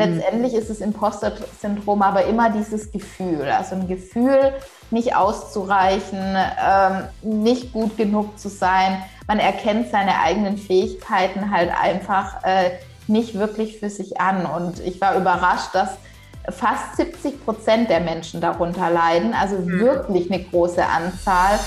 Letztendlich ist das Imposter-Syndrom aber immer dieses Gefühl, also ein Gefühl, nicht auszureichen, ähm, nicht gut genug zu sein. Man erkennt seine eigenen Fähigkeiten halt einfach äh, nicht wirklich für sich an. Und ich war überrascht, dass fast 70 Prozent der Menschen darunter leiden, also mhm. wirklich eine große Anzahl.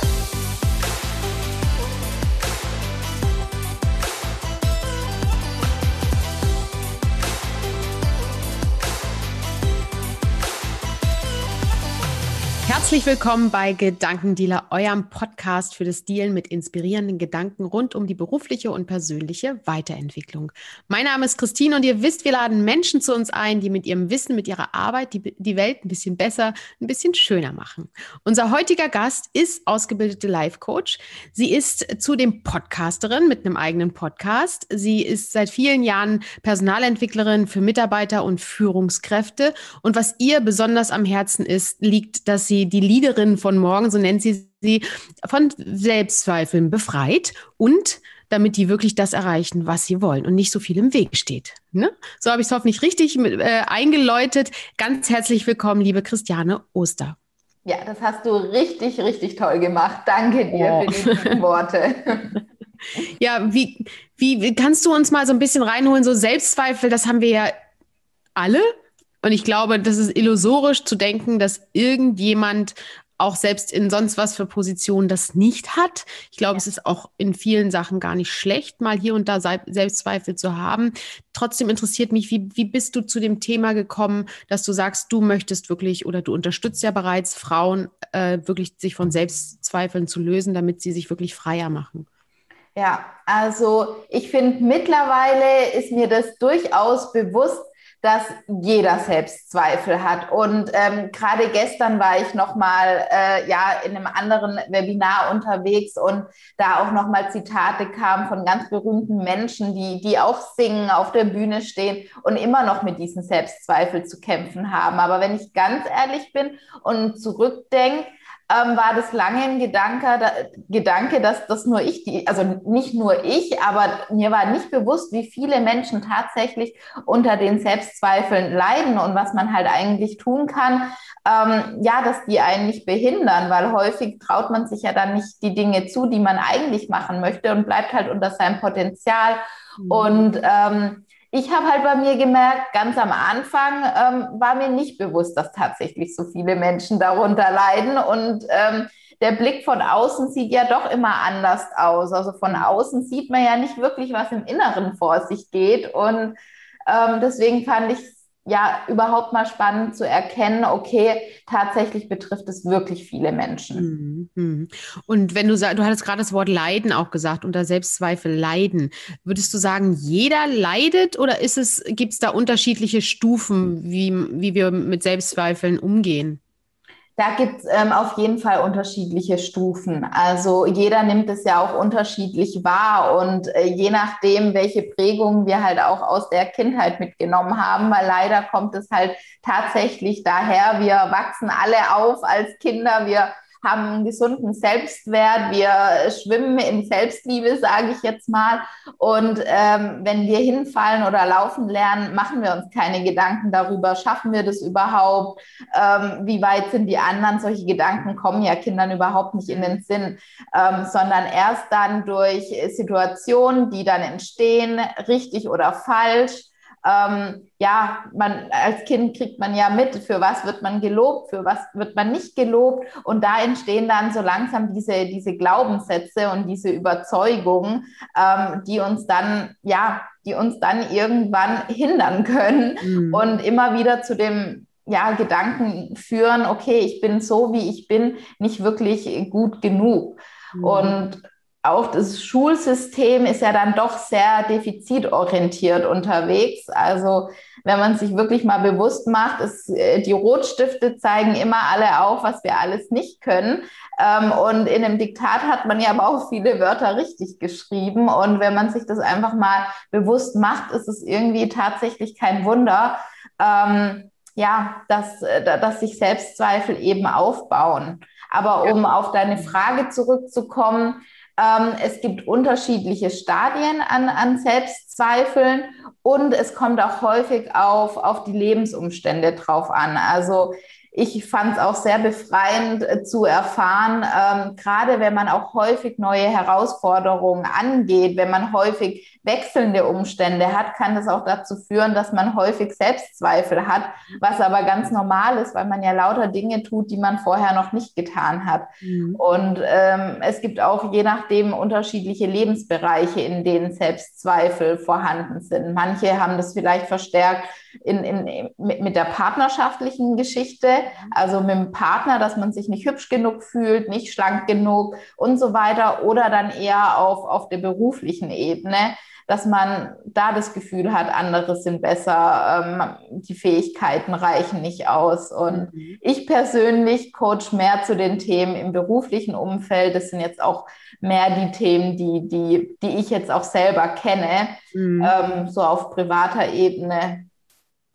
Herzlich willkommen bei Gedankendealer, eurem Podcast für das Dealen mit inspirierenden Gedanken rund um die berufliche und persönliche Weiterentwicklung. Mein Name ist Christine und ihr wisst, wir laden Menschen zu uns ein, die mit ihrem Wissen, mit ihrer Arbeit die, die Welt ein bisschen besser, ein bisschen schöner machen. Unser heutiger Gast ist ausgebildete Life Coach. Sie ist zudem Podcasterin mit einem eigenen Podcast. Sie ist seit vielen Jahren Personalentwicklerin für Mitarbeiter und Führungskräfte. Und was ihr besonders am Herzen ist, liegt, dass sie die Leaderin von morgen, so nennt sie sie, von Selbstzweifeln befreit und damit die wirklich das erreichen, was sie wollen und nicht so viel im Weg steht. Ne? So habe ich es hoffentlich richtig mit, äh, eingeläutet. Ganz herzlich willkommen, liebe Christiane Oster. Ja, das hast du richtig, richtig toll gemacht. Danke dir oh. für die Worte. ja, wie, wie, wie kannst du uns mal so ein bisschen reinholen? So Selbstzweifel, das haben wir ja alle und ich glaube, das ist illusorisch zu denken, dass irgendjemand auch selbst in sonst was für Positionen das nicht hat. Ich glaube, es ist auch in vielen Sachen gar nicht schlecht, mal hier und da Selbstzweifel zu haben. Trotzdem interessiert mich, wie, wie bist du zu dem Thema gekommen, dass du sagst, du möchtest wirklich oder du unterstützt ja bereits Frauen, äh, wirklich sich von Selbstzweifeln zu lösen, damit sie sich wirklich freier machen? Ja, also ich finde, mittlerweile ist mir das durchaus bewusst, dass jeder Selbstzweifel hat. Und ähm, gerade gestern war ich noch mal äh, ja in einem anderen Webinar unterwegs und da auch noch mal Zitate kamen von ganz berühmten Menschen, die die auch singen, auf der Bühne stehen und immer noch mit diesen Selbstzweifel zu kämpfen haben. Aber wenn ich ganz ehrlich bin und zurückdenke, ähm, war das lange ein Gedanke, da, Gedanke, dass das nur ich, die, also nicht nur ich, aber mir war nicht bewusst, wie viele Menschen tatsächlich unter den Selbstzweifeln leiden und was man halt eigentlich tun kann, ähm, ja, dass die einen nicht behindern, weil häufig traut man sich ja dann nicht die Dinge zu, die man eigentlich machen möchte und bleibt halt unter seinem Potenzial. Mhm. Und ähm, ich habe halt bei mir gemerkt, ganz am Anfang ähm, war mir nicht bewusst, dass tatsächlich so viele Menschen darunter leiden. Und ähm, der Blick von außen sieht ja doch immer anders aus. Also von außen sieht man ja nicht wirklich, was im Inneren vor sich geht. Und ähm, deswegen fand ich ja überhaupt mal spannend zu erkennen, okay, tatsächlich betrifft es wirklich viele Menschen. Mhm, mhm. Und wenn du sagst, du hattest gerade das Wort Leiden auch gesagt, unter Selbstzweifel leiden, würdest du sagen, jeder leidet oder ist es, gibt es da unterschiedliche Stufen, wie, wie wir mit Selbstzweifeln umgehen? Da gibt es ähm, auf jeden Fall unterschiedliche Stufen. Also jeder nimmt es ja auch unterschiedlich wahr und äh, je nachdem, welche Prägungen wir halt auch aus der Kindheit mitgenommen haben, weil leider kommt es halt tatsächlich daher, wir wachsen alle auf als Kinder, wir haben einen gesunden Selbstwert, wir schwimmen in Selbstliebe, sage ich jetzt mal. Und ähm, wenn wir hinfallen oder laufen lernen, machen wir uns keine Gedanken darüber, schaffen wir das überhaupt, ähm, wie weit sind die anderen. Solche Gedanken kommen ja Kindern überhaupt nicht in den Sinn, ähm, sondern erst dann durch Situationen, die dann entstehen, richtig oder falsch ähm, ja, man als Kind kriegt man ja mit, für was wird man gelobt, für was wird man nicht gelobt. Und da entstehen dann so langsam diese, diese Glaubenssätze und diese Überzeugungen, ähm, die uns dann, ja, die uns dann irgendwann hindern können mhm. und immer wieder zu dem ja, Gedanken führen, okay, ich bin so, wie ich bin, nicht wirklich gut genug. Mhm. Und auch das Schulsystem ist ja dann doch sehr defizitorientiert unterwegs. Also wenn man sich wirklich mal bewusst macht, ist, äh, die Rotstifte zeigen immer alle auf, was wir alles nicht können. Ähm, und in einem Diktat hat man ja aber auch viele Wörter richtig geschrieben. Und wenn man sich das einfach mal bewusst macht, ist es irgendwie tatsächlich kein Wunder, ähm, ja, dass, äh, dass sich Selbstzweifel eben aufbauen. Aber um auf deine Frage zurückzukommen, Ähm, es gibt unterschiedliche Stadien an, an Selbstzweifeln und es kommt auch häufig auf, auf die Lebensumstände drauf an. Also ich fand es auch sehr befreiend äh, zu erfahren, ähm, gerade wenn man auch häufig neue Herausforderungen angeht, wenn man häufig wechselnde Umstände hat, kann das auch dazu führen, dass man häufig Selbstzweifel hat, was aber ganz normal ist, weil man ja lauter Dinge tut, die man vorher noch nicht getan hat. Mhm. Und ähm, es gibt auch je nachdem unterschiedliche Lebensbereiche, in denen Selbstzweifel vorhanden sind. Manche haben das vielleicht verstärkt in, in, mit, mit der partnerschaftlichen Geschichte, also mit dem Partner, dass man sich nicht hübsch genug fühlt, nicht schlank genug und so weiter, oder dann eher auf, auf der beruflichen Ebene dass man da das Gefühl hat, andere sind besser, ähm, die Fähigkeiten reichen nicht aus. Und mhm. ich persönlich coach mehr zu den Themen im beruflichen Umfeld. Das sind jetzt auch mehr die Themen, die, die, die ich jetzt auch selber kenne, mhm. ähm, so auf privater Ebene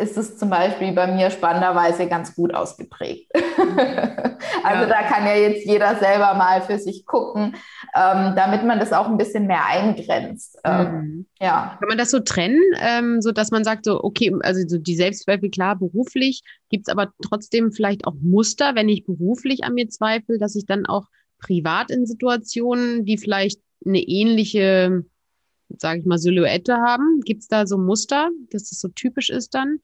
ist es zum Beispiel bei mir spannenderweise ganz gut ausgeprägt. also ja. da kann ja jetzt jeder selber mal für sich gucken, ähm, damit man das auch ein bisschen mehr eingrenzt. Ähm, mhm. ja. Kann man das so trennen, ähm, so dass man sagt, so okay, also so die Selbstzweifel klar beruflich, gibt es aber trotzdem vielleicht auch Muster, wenn ich beruflich an mir zweifle, dass ich dann auch privat in Situationen, die vielleicht eine ähnliche sage ich mal, Silhouette haben? Gibt es da so Muster, dass das so typisch ist dann?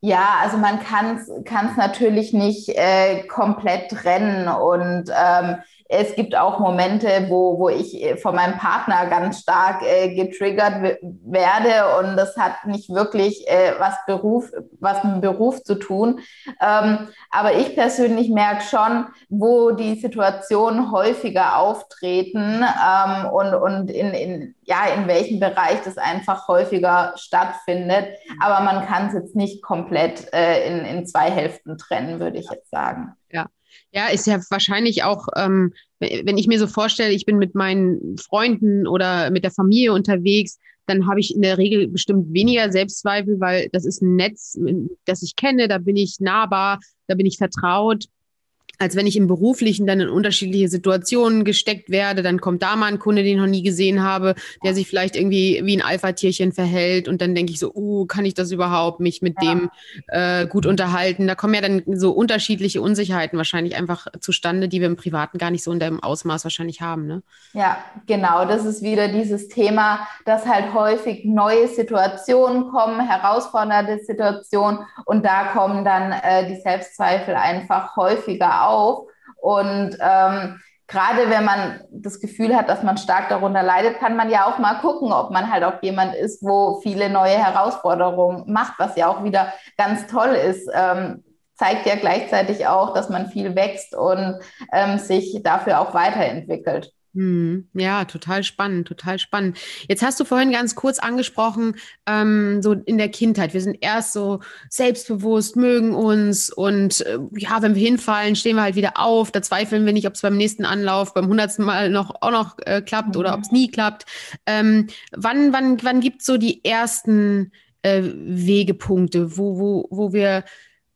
Ja, also man kann es natürlich nicht äh, komplett trennen und ähm, es gibt auch Momente, wo, wo ich äh, von meinem Partner ganz stark äh, getriggert werde und das hat nicht wirklich äh, was Beruf, was mit Beruf zu tun. Ähm, aber ich persönlich merke schon, wo die Situationen häufiger auftreten ähm, und, und in, in, ja, in welchem Bereich das einfach häufiger stattfindet. Aber man kann es jetzt nicht komplett äh, in, in zwei Hälften trennen, würde ich jetzt sagen. Ja. Ja, ist ja wahrscheinlich auch, ähm, wenn ich mir so vorstelle, ich bin mit meinen Freunden oder mit der Familie unterwegs, dann habe ich in der Regel bestimmt weniger Selbstzweifel, weil das ist ein Netz, das ich kenne, da bin ich nahbar, da bin ich vertraut als wenn ich im Beruflichen dann in unterschiedliche Situationen gesteckt werde, dann kommt da mal ein Kunde, den ich noch nie gesehen habe, der sich vielleicht irgendwie wie ein Alpha-Tierchen verhält und dann denke ich so, uh, kann ich das überhaupt, mich mit ja. dem äh, gut unterhalten? Da kommen ja dann so unterschiedliche Unsicherheiten wahrscheinlich einfach zustande, die wir im Privaten gar nicht so in dem Ausmaß wahrscheinlich haben. Ne? Ja, genau. Das ist wieder dieses Thema, dass halt häufig neue Situationen kommen, herausfordernde Situationen und da kommen dann äh, die Selbstzweifel einfach häufiger auf auf. Und ähm, gerade wenn man das Gefühl hat, dass man stark darunter leidet, kann man ja auch mal gucken, ob man halt auch jemand ist, wo viele neue Herausforderungen macht, was ja auch wieder ganz toll ist. Ähm, zeigt ja gleichzeitig auch, dass man viel wächst und ähm, sich dafür auch weiterentwickelt. Hm, ja, total spannend, total spannend. Jetzt hast du vorhin ganz kurz angesprochen, ähm, so in der Kindheit. Wir sind erst so selbstbewusst, mögen uns und äh, ja, wenn wir hinfallen, stehen wir halt wieder auf. Da zweifeln wir nicht, ob es beim nächsten Anlauf, beim hundertsten Mal noch auch noch äh, klappt mhm. oder ob es nie klappt. Ähm, wann wann, wann gibt es so die ersten äh, Wegepunkte, wo, wo, wo wir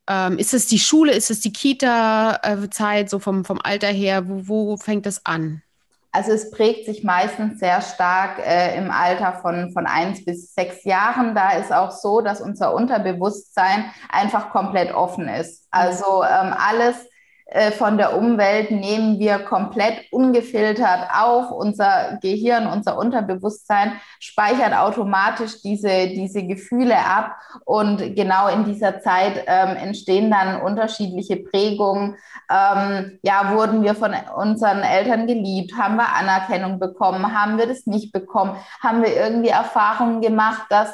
ähm, ist es die Schule, ist es die Kita-Zeit, äh, so vom, vom Alter her? Wo, wo fängt das an? Also es prägt sich meistens sehr stark äh, im Alter von, von eins bis sechs Jahren. Da ist auch so, dass unser Unterbewusstsein einfach komplett offen ist. Also ähm, alles, von der Umwelt nehmen wir komplett ungefiltert auf. Unser Gehirn, unser Unterbewusstsein speichert automatisch diese, diese Gefühle ab. Und genau in dieser Zeit ähm, entstehen dann unterschiedliche Prägungen. Ähm, ja, wurden wir von unseren Eltern geliebt? Haben wir Anerkennung bekommen? Haben wir das nicht bekommen? Haben wir irgendwie Erfahrungen gemacht, dass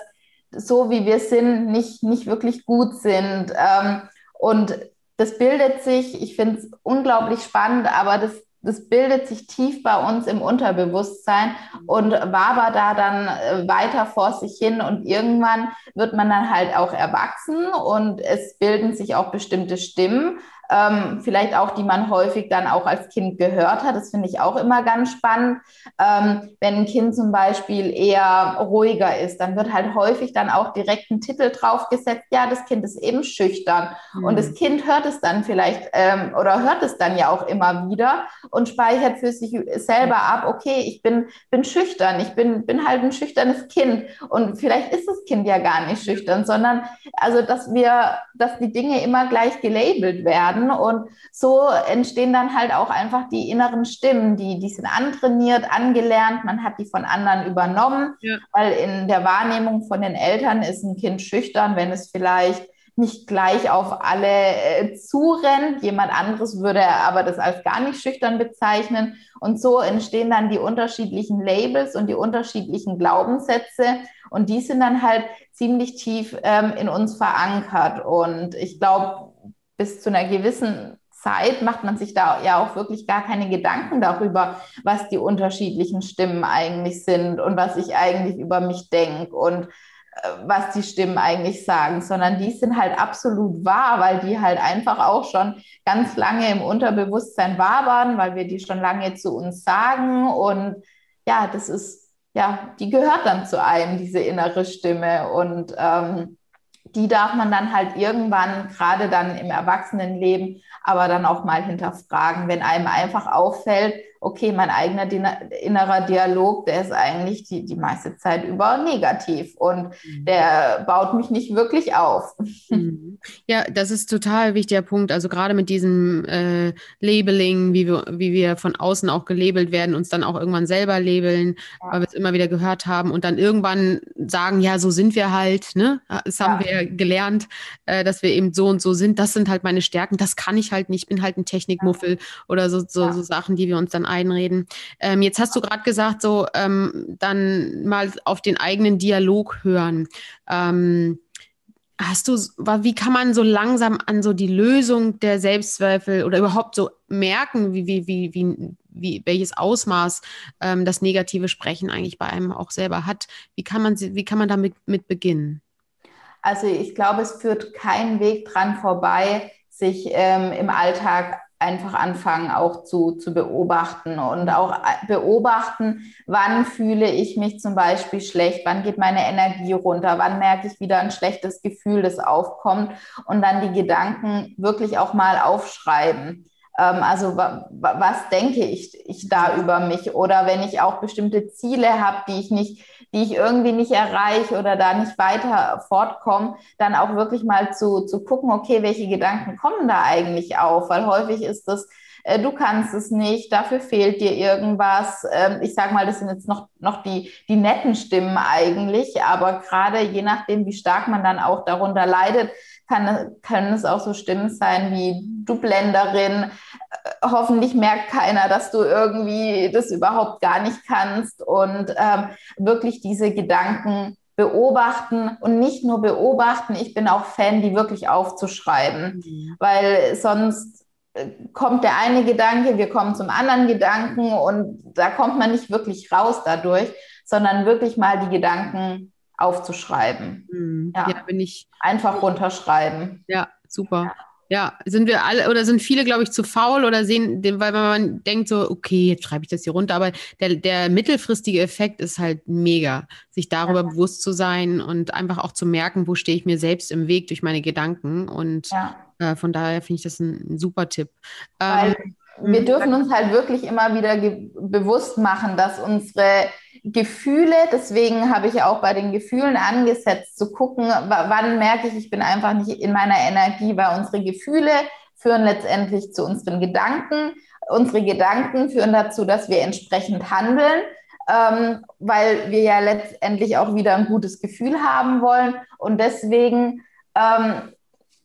so wie wir sind, nicht, nicht wirklich gut sind? Ähm, und das bildet sich, ich finde es unglaublich spannend, aber das, das bildet sich tief bei uns im Unterbewusstsein und wabert da dann äh, weiter vor sich hin und irgendwann wird man dann halt auch erwachsen und es bilden sich auch bestimmte Stimmen, ähm, vielleicht auch, die man häufig dann auch als Kind gehört hat. Das finde ich auch immer ganz spannend. Ähm, wenn ein Kind zum Beispiel eher ruhiger ist, dann wird halt häufig dann auch direkt ein Titel draufgesetzt, ja, das Kind ist eben schüchtern. Mhm. Und das Kind hört es dann vielleicht ähm, oder hört es dann ja auch immer wieder und speichert für sich selber ab, okay, ich bin, bin schüchtern, ich bin, bin halt ein schüchternes Kind. Und vielleicht ist das Kind ja gar nicht schüchtern, sondern also, dass wir, dass die Dinge immer gleich gelabelt werden. Und so entstehen dann halt auch einfach die inneren Stimmen, die, die sind antrainiert, angelernt, man hat die von anderen übernommen, ja. weil in der Wahrnehmung von den Eltern ist ein Kind schüchtern, wenn es vielleicht nicht gleich auf alle äh, zurennt. Jemand anderes würde aber das als gar nicht schüchtern bezeichnen. Und so entstehen dann die unterschiedlichen Labels und die unterschiedlichen Glaubenssätze. Und die sind dann halt ziemlich tief ähm, in uns verankert. Und ich glaube, bis zu einer gewissen Zeit macht man sich da ja auch wirklich gar keine Gedanken darüber, was die unterschiedlichen Stimmen eigentlich sind und was ich eigentlich über mich denke. Und was die Stimmen eigentlich sagen, sondern die sind halt absolut wahr, weil die halt einfach auch schon ganz lange im Unterbewusstsein wabern, weil wir die schon lange zu uns sagen. Und ja, das ist, ja, die gehört dann zu einem, diese innere Stimme. Und ähm, die darf man dann halt irgendwann, gerade dann im Erwachsenenleben, aber dann auch mal hinterfragen, wenn einem einfach auffällt, okay, mein eigener innerer Dialog, der ist eigentlich die, die meiste Zeit über negativ und mhm. der baut mich nicht wirklich auf. Mhm. Ja, das ist total wichtiger Punkt. Also gerade mit diesem äh, Labeling, wie wir, wie wir von außen auch gelabelt werden, uns dann auch irgendwann selber labeln, ja. weil wir es immer wieder gehört haben und dann irgendwann sagen, ja, so sind wir halt, ne? Das haben ja. wir gelernt, äh, dass wir eben so und so sind. Das sind halt meine Stärken, das kann ich halt nicht, ich bin halt ein Technikmuffel ja. oder so, so, so Sachen, die wir uns dann einreden. Ähm, jetzt hast du gerade gesagt, so ähm, dann mal auf den eigenen Dialog hören. Ähm, hast du, wie kann man so langsam an so die Lösung der Selbstzweifel oder überhaupt so merken, wie, wie, wie, wie, wie welches Ausmaß ähm, das negative Sprechen eigentlich bei einem auch selber hat? Wie kann man, wie kann man damit mit beginnen? Also ich glaube, es führt kein Weg dran vorbei, sich ähm, im Alltag einfach anfangen auch zu, zu beobachten und auch äh, beobachten, wann fühle ich mich zum Beispiel schlecht, wann geht meine Energie runter, wann merke ich wieder ein schlechtes Gefühl, das aufkommt und dann die Gedanken wirklich auch mal aufschreiben. Ähm, also was denke ich, ich da über mich oder wenn ich auch bestimmte Ziele habe, die ich nicht die ich irgendwie nicht erreiche oder da nicht weiter fortkomme, dann auch wirklich mal zu, zu gucken, okay, welche Gedanken kommen da eigentlich auf? Weil häufig ist das, äh, du kannst es nicht, dafür fehlt dir irgendwas. Ähm, ich sage mal, das sind jetzt noch, noch die, die netten Stimmen eigentlich, aber gerade je nachdem, wie stark man dann auch darunter leidet, kann, können es auch so Stimmen sein wie du Blenderin. Äh, hoffentlich merkt keiner, dass du irgendwie das überhaupt gar nicht kannst und ähm, wirklich diese Gedanken beobachten und nicht nur beobachten. Ich bin auch Fan, die wirklich aufzuschreiben, mhm. weil sonst kommt der eine Gedanke, wir kommen zum anderen Gedanken und da kommt man nicht wirklich raus dadurch, sondern wirklich mal die Gedanken aufzuschreiben. Mhm. Ja. ja, bin ich. Einfach runterschreiben. Ja, super. Ja. Ja, sind wir alle oder sind viele, glaube ich, zu faul oder sehen, weil man denkt so, okay, jetzt schreibe ich das hier runter, aber der, der mittelfristige Effekt ist halt mega, sich darüber ja. bewusst zu sein und einfach auch zu merken, wo stehe ich mir selbst im Weg durch meine Gedanken. Und ja. äh, von daher finde ich das ein, ein super Tipp. Weil ähm, wir dürfen uns halt wirklich immer wieder bewusst machen, dass unsere Gefühle, deswegen habe ich auch bei den Gefühlen angesetzt, zu gucken, wann merke ich, ich bin einfach nicht in meiner Energie, weil unsere Gefühle führen letztendlich zu unseren Gedanken. Unsere Gedanken führen dazu, dass wir entsprechend handeln, ähm, weil wir ja letztendlich auch wieder ein gutes Gefühl haben wollen. Und deswegen ähm,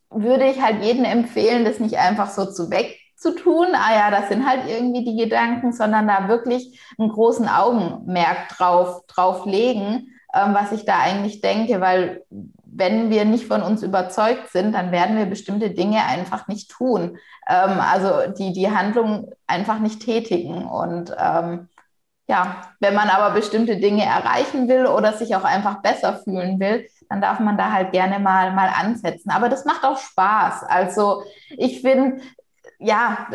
würde ich halt jedem empfehlen, das nicht einfach so zu weg zu tun, ah ja, das sind halt irgendwie die Gedanken, sondern da wirklich einen großen Augenmerk drauf, drauf legen, ähm, was ich da eigentlich denke, weil wenn wir nicht von uns überzeugt sind, dann werden wir bestimmte Dinge einfach nicht tun. Ähm, also die, die Handlung einfach nicht tätigen. Und ähm, ja, wenn man aber bestimmte Dinge erreichen will oder sich auch einfach besser fühlen will, dann darf man da halt gerne mal, mal ansetzen. Aber das macht auch Spaß. Also ich finde, ja,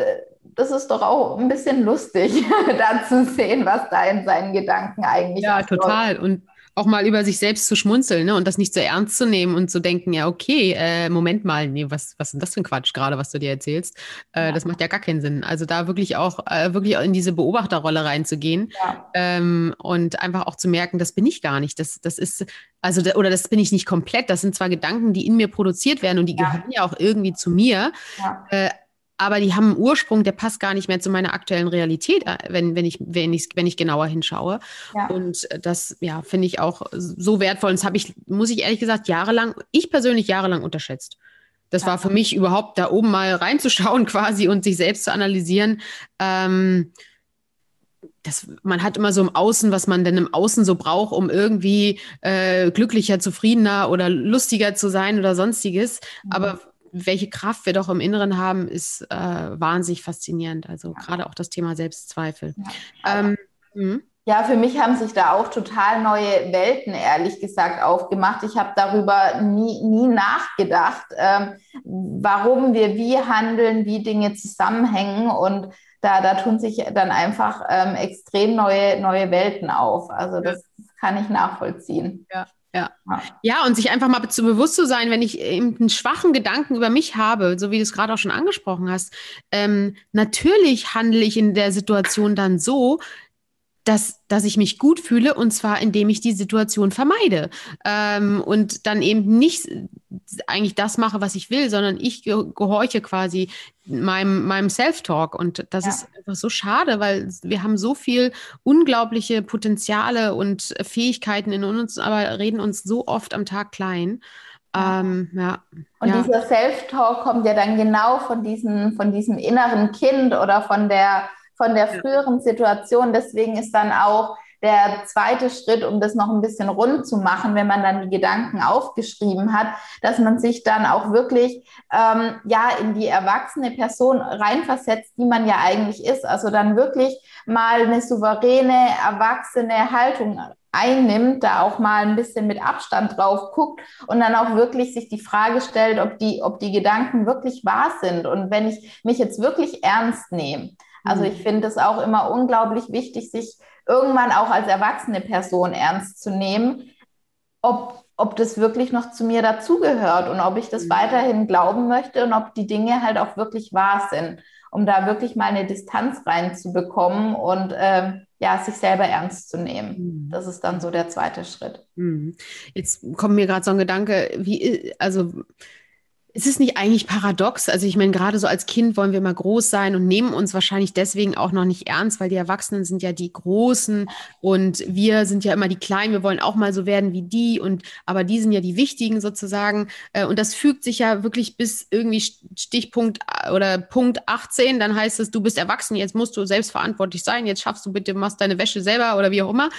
das ist doch auch ein bisschen lustig, da zu sehen, was da in seinen Gedanken eigentlich ist. Ja, total. Und auch mal über sich selbst zu schmunzeln ne? und das nicht so ernst zu nehmen und zu denken, ja, okay, äh, Moment mal, nee, was, was ist denn das für ein Quatsch gerade, was du dir erzählst? Äh, ja. Das macht ja gar keinen Sinn. Also da wirklich auch, äh, wirklich in diese Beobachterrolle reinzugehen ja. ähm, und einfach auch zu merken, das bin ich gar nicht. Das, das ist, also, da, oder das bin ich nicht komplett. Das sind zwar Gedanken, die in mir produziert werden und die ja. gehören ja auch irgendwie zu mir. Äh, aber die haben einen Ursprung, der passt gar nicht mehr zu meiner aktuellen Realität, äh, wenn, wenn, ich, wenn, ich, wenn ich genauer hinschaue. Ja. Und das, ja, finde ich auch so wertvoll. Und das habe ich, muss ich ehrlich gesagt, jahrelang, ich persönlich jahrelang unterschätzt. Das ja. war für mich überhaupt da oben mal reinzuschauen quasi und sich selbst zu analysieren. Ähm, das, man hat immer so im Außen, was man denn im Außen so braucht, um irgendwie äh, glücklicher, zufriedener oder lustiger zu sein oder sonstiges. Mhm. Aber welche Kraft wir doch im Inneren haben, ist äh, wahnsinnig faszinierend. Also ja. gerade auch das Thema Selbstzweifel. Ja. Ähm, hm? ja, für mich haben sich da auch total neue Welten, ehrlich gesagt, aufgemacht. Ich habe darüber nie, nie nachgedacht, ähm, warum wir wie handeln, wie Dinge zusammenhängen und da, da tun sich dann einfach ähm, extrem neue, neue Welten auf. Also das kann ich nachvollziehen. Ja. Ja. ja, und sich einfach mal zu bewusst zu sein, wenn ich eben einen schwachen Gedanken über mich habe, so wie du es gerade auch schon angesprochen hast, ähm, natürlich handle ich in der Situation dann so, dass, dass ich mich gut fühle und zwar indem ich die Situation vermeide ähm, und dann eben nicht eigentlich das mache, was ich will, sondern ich gehorche quasi meinem, meinem Self-Talk und das ja. ist einfach so schade, weil wir haben so viel unglaubliche Potenziale und Fähigkeiten in uns, aber reden uns so oft am Tag klein. Ähm, ja. Und ja. dieser Self-Talk kommt ja dann genau von, diesen, von diesem inneren Kind oder von der von der früheren Situation. Deswegen ist dann auch der zweite Schritt, um das noch ein bisschen rund zu machen, wenn man dann die Gedanken aufgeschrieben hat, dass man sich dann auch wirklich ähm, ja in die erwachsene Person reinversetzt, die man ja eigentlich ist. Also dann wirklich mal eine souveräne, erwachsene Haltung einnimmt, da auch mal ein bisschen mit Abstand drauf guckt und dann auch wirklich sich die Frage stellt, ob die, ob die Gedanken wirklich wahr sind. Und wenn ich mich jetzt wirklich ernst nehme, also ich mhm. finde es auch immer unglaublich wichtig, sich irgendwann auch als erwachsene Person ernst zu nehmen, ob, ob das wirklich noch zu mir dazugehört und ob ich das mhm. weiterhin glauben möchte und ob die Dinge halt auch wirklich wahr sind, um da wirklich mal eine Distanz reinzubekommen und äh, ja, sich selber ernst zu nehmen. Mhm. Das ist dann so der zweite Schritt. Jetzt kommt mir gerade so ein Gedanke, wie, also ist es nicht eigentlich paradox? Also ich meine, gerade so als Kind wollen wir mal groß sein und nehmen uns wahrscheinlich deswegen auch noch nicht ernst, weil die Erwachsenen sind ja die Großen und wir sind ja immer die Kleinen. Wir wollen auch mal so werden wie die und aber die sind ja die Wichtigen sozusagen. Äh, und das fügt sich ja wirklich bis irgendwie Stichpunkt äh, oder Punkt 18. Dann heißt es, du bist erwachsen, jetzt musst du selbstverantwortlich sein. Jetzt schaffst du bitte, machst deine Wäsche selber oder wie auch immer.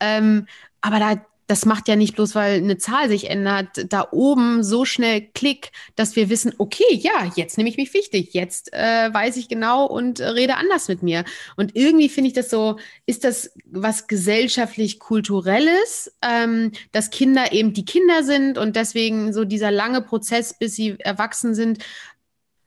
Ähm, aber da, das macht ja nicht bloß, weil eine Zahl sich ändert, da oben so schnell Klick, dass wir wissen, okay, ja, jetzt nehme ich mich wichtig, jetzt äh, weiß ich genau und äh, rede anders mit mir. Und irgendwie finde ich das so, ist das was gesellschaftlich-kulturelles, ähm, dass Kinder eben die Kinder sind und deswegen so dieser lange Prozess, bis sie erwachsen sind,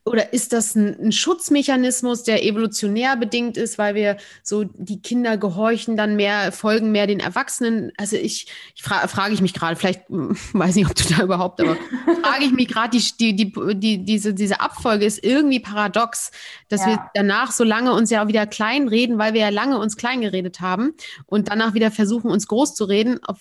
oder ist das ein, ein, Schutzmechanismus, der evolutionär bedingt ist, weil wir so die Kinder gehorchen dann mehr, folgen mehr den Erwachsenen? Also ich, ich fra frage ich mich gerade, vielleicht weiß nicht, ob du da überhaupt, aber frage ich mich gerade, die, die, die, die, diese, diese Abfolge ist irgendwie paradox, dass ja. wir danach so lange uns ja auch wieder klein reden, weil wir ja lange uns klein geredet haben und danach wieder versuchen, uns groß zu reden, auf,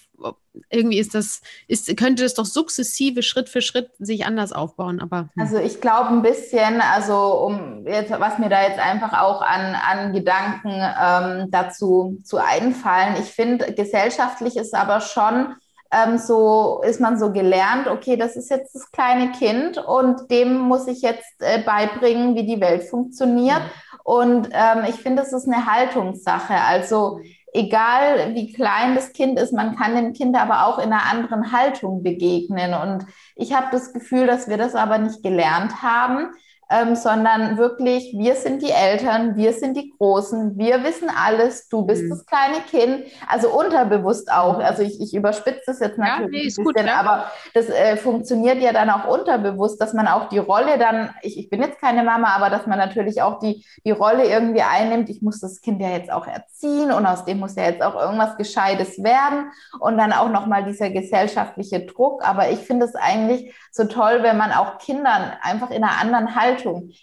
irgendwie ist das, ist, könnte es doch sukzessive Schritt für Schritt sich anders aufbauen. Aber hm. also ich glaube ein bisschen, also um jetzt, was mir da jetzt einfach auch an, an Gedanken ähm, dazu zu einfallen. Ich finde, gesellschaftlich ist aber schon ähm, so, ist man so gelernt, okay, das ist jetzt das kleine Kind und dem muss ich jetzt äh, beibringen, wie die Welt funktioniert. Mhm. Und ähm, ich finde, das ist eine Haltungssache. Also egal wie klein das Kind ist, man kann dem Kind aber auch in einer anderen Haltung begegnen. Und ich habe das Gefühl, dass wir das aber nicht gelernt haben. Ähm, sondern wirklich, wir sind die Eltern, wir sind die Großen, wir wissen alles, du bist mhm. das kleine Kind, also unterbewusst auch. Also ich, ich überspitze das jetzt natürlich ja, nee, ein bisschen, gut, aber das äh, funktioniert ja dann auch unterbewusst, dass man auch die Rolle dann, ich, ich bin jetzt keine Mama, aber dass man natürlich auch die, die Rolle irgendwie einnimmt, ich muss das Kind ja jetzt auch erziehen und aus dem muss ja jetzt auch irgendwas Gescheites werden und dann auch nochmal dieser gesellschaftliche Druck. Aber ich finde es eigentlich so toll, wenn man auch Kindern einfach in einer anderen Haltung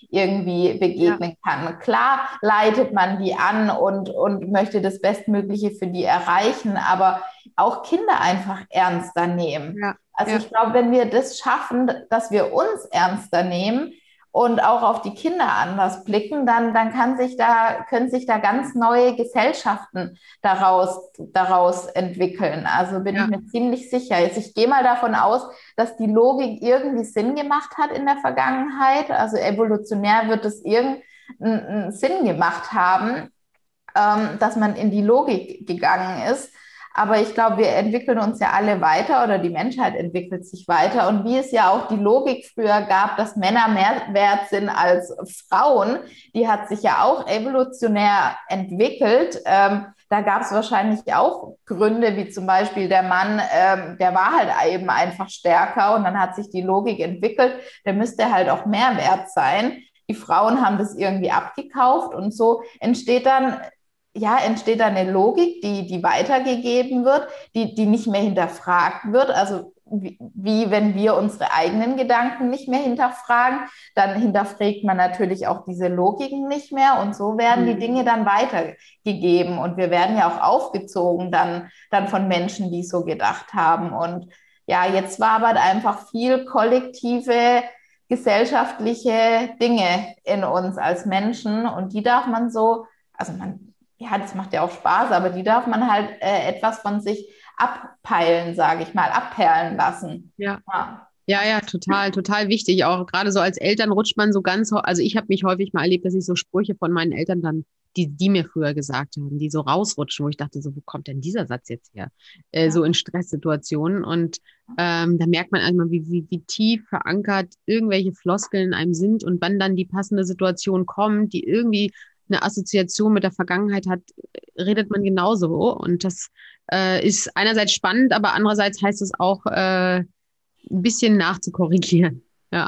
irgendwie begegnen ja. kann. Klar leitet man die an und, und möchte das Bestmögliche für die erreichen, aber auch Kinder einfach ernster nehmen. Ja. Also ja. ich glaube, wenn wir das schaffen, dass wir uns ernster nehmen, und auch auf die Kinder anders blicken, dann, dann kann sich da, können sich da ganz neue Gesellschaften daraus, daraus entwickeln. Also bin ja. ich mir ziemlich sicher. Jetzt, ich gehe mal davon aus, dass die Logik irgendwie Sinn gemacht hat in der Vergangenheit. Also evolutionär wird es irgendeinen Sinn gemacht haben, ähm, dass man in die Logik gegangen ist. Aber ich glaube, wir entwickeln uns ja alle weiter oder die Menschheit entwickelt sich weiter. Und wie es ja auch die Logik früher gab, dass Männer mehr wert sind als Frauen, die hat sich ja auch evolutionär entwickelt. Ähm, da gab es wahrscheinlich auch Gründe, wie zum Beispiel der Mann, ähm, der war halt eben einfach stärker und dann hat sich die Logik entwickelt, der müsste halt auch mehr wert sein. Die Frauen haben das irgendwie abgekauft und so entsteht dann ja, entsteht da eine Logik, die, die weitergegeben wird, die, die nicht mehr hinterfragt wird. Also wie, wie, wenn wir unsere eigenen Gedanken nicht mehr hinterfragen, dann hinterfragt man natürlich auch diese Logiken nicht mehr und so werden mhm. die Dinge dann weitergegeben und wir werden ja auch aufgezogen dann, dann von Menschen, die so gedacht haben. Und ja, jetzt war aber einfach viel kollektive gesellschaftliche Dinge in uns als Menschen und die darf man so, also man ja, das macht ja auch Spaß, aber die darf man halt äh, etwas von sich abpeilen, sage ich mal, abperlen lassen. Ja. ja. Ja, ja, total, total wichtig. Auch gerade so als Eltern rutscht man so ganz, also ich habe mich häufig mal erlebt, dass ich so Sprüche von meinen Eltern dann, die, die mir früher gesagt haben, die so rausrutschen, wo ich dachte, so, wo kommt denn dieser Satz jetzt her? Äh, ja. So in Stresssituationen. Und ähm, da merkt man einmal, wie, wie, wie tief verankert irgendwelche Floskeln in einem sind und wann dann die passende Situation kommt, die irgendwie eine Assoziation mit der Vergangenheit hat, redet man genauso. Und das äh, ist einerseits spannend, aber andererseits heißt es auch, äh, ein bisschen nachzukorrigieren. Ja.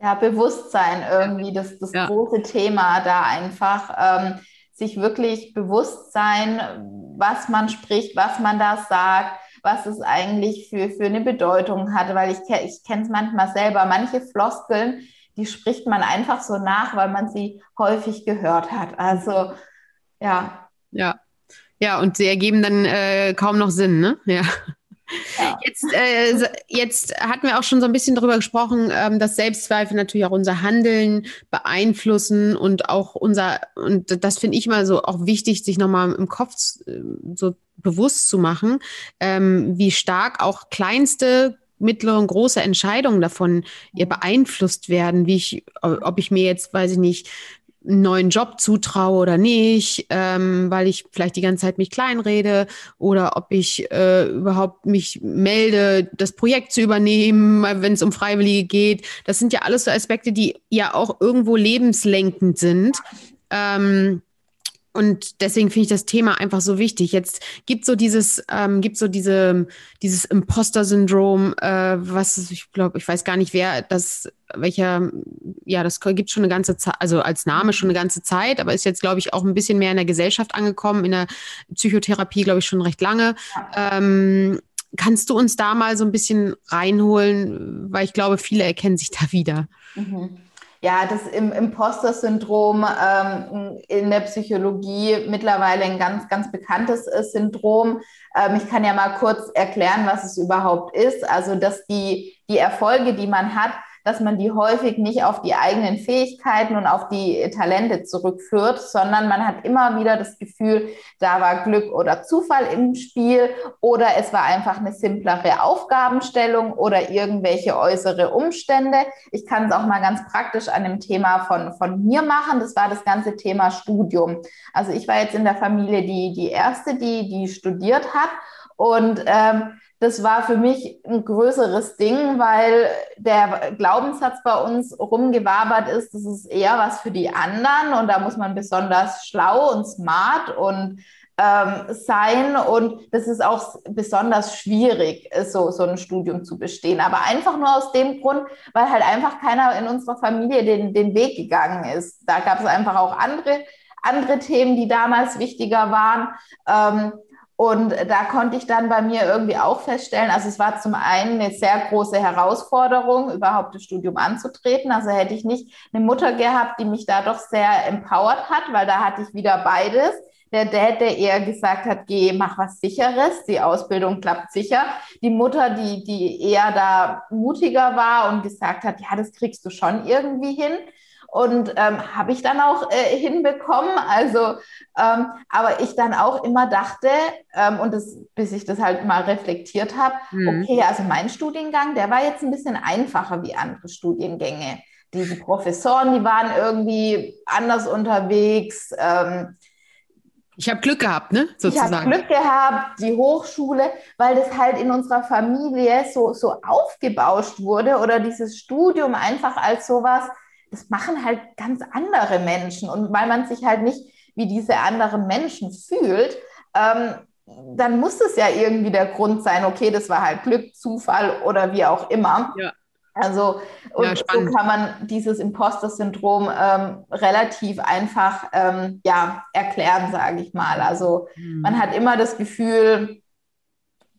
Ja, Bewusstsein irgendwie, das, das ja. große Thema da einfach. Ähm, sich wirklich bewusst sein, was man spricht, was man da sagt, was es eigentlich für, für eine Bedeutung hat, weil ich, ich kenne es manchmal selber. Manche Floskeln, die spricht man einfach so nach, weil man sie häufig gehört hat. Also ja. Ja. Ja, und sie ergeben dann äh, kaum noch Sinn, ne? Ja. Ja. Jetzt, äh, jetzt hatten wir auch schon so ein bisschen darüber gesprochen, ähm, dass Selbstzweifel natürlich auch unser Handeln beeinflussen und auch unser, und das finde ich mal so auch wichtig, sich nochmal im Kopf so bewusst zu machen, ähm, wie stark auch kleinste mittlere und große Entscheidungen davon ihr beeinflusst werden, wie ich, ob ich mir jetzt, weiß ich nicht, einen neuen Job zutraue oder nicht, ähm, weil ich vielleicht die ganze Zeit mich kleinrede oder ob ich äh, überhaupt mich melde, das Projekt zu übernehmen, wenn es um Freiwillige geht. Das sind ja alles so Aspekte, die ja auch irgendwo lebenslenkend sind. Ähm, und deswegen finde ich das Thema einfach so wichtig. Jetzt gibt so dieses, ähm, gibt so diese, dieses Imposter-Syndrom, äh, was ich glaube, ich weiß gar nicht, wer das, welcher, ja, das gibt schon eine ganze Zeit, also als Name schon eine ganze Zeit, aber ist jetzt, glaube ich, auch ein bisschen mehr in der Gesellschaft angekommen, in der Psychotherapie, glaube ich, schon recht lange. Ähm, kannst du uns da mal so ein bisschen reinholen, weil ich glaube, viele erkennen sich da wieder. Mhm ja, das im Imposter-Syndrom ähm, in der Psychologie mittlerweile ein ganz, ganz bekanntes äh, Syndrom. Ähm, ich kann ja mal kurz erklären, was es überhaupt ist. Also, dass die, die Erfolge, die man hat, dass man die häufig nicht auf die eigenen Fähigkeiten und auf die Talente zurückführt, sondern man hat immer wieder das Gefühl, da war Glück oder Zufall im Spiel oder es war einfach eine simplere Aufgabenstellung oder irgendwelche äußere Umstände. Ich kann es auch mal ganz praktisch an dem Thema von, von mir machen. Das war das ganze Thema Studium. Also ich war jetzt in der Familie die, die erste, die, die studiert hat und ähm, das war für mich ein größeres Ding, weil der Glaubenssatz bei uns rumgewabert ist, das ist eher was für die anderen und da muss man besonders schlau und smart und ähm, sein und das ist auch besonders schwierig, so, so ein Studium zu bestehen. Aber einfach nur aus dem Grund, weil halt einfach keiner in unserer Familie den, den Weg gegangen ist. Da gab es einfach auch andere, andere Themen, die damals wichtiger waren. Ähm, und da konnte ich dann bei mir irgendwie auch feststellen, also es war zum einen eine sehr große Herausforderung, überhaupt das Studium anzutreten. Also hätte ich nicht eine Mutter gehabt, die mich da doch sehr empowert hat, weil da hatte ich wieder beides der Dad, der eher gesagt hat, geh, mach was Sicheres, die Ausbildung klappt sicher. Die Mutter, die, die eher da mutiger war und gesagt hat, ja, das kriegst du schon irgendwie hin. Und ähm, habe ich dann auch äh, hinbekommen. Also, ähm, aber ich dann auch immer dachte, ähm, und das, bis ich das halt mal reflektiert habe, mhm. okay, also mein Studiengang, der war jetzt ein bisschen einfacher wie andere Studiengänge. Diese Professoren, die waren irgendwie anders unterwegs. Ähm, ich habe Glück gehabt, ne? Sozusagen. Ich habe Glück gehabt, die Hochschule, weil das halt in unserer Familie so, so aufgebauscht wurde oder dieses Studium einfach als sowas, das machen halt ganz andere Menschen. Und weil man sich halt nicht wie diese anderen Menschen fühlt, ähm, dann muss es ja irgendwie der Grund sein, okay, das war halt Glück, Zufall oder wie auch immer. Ja. Also, und ja, so kann man dieses Imposter-Syndrom ähm, relativ einfach ähm, ja, erklären, sage ich mal. Also, mhm. man hat immer das Gefühl,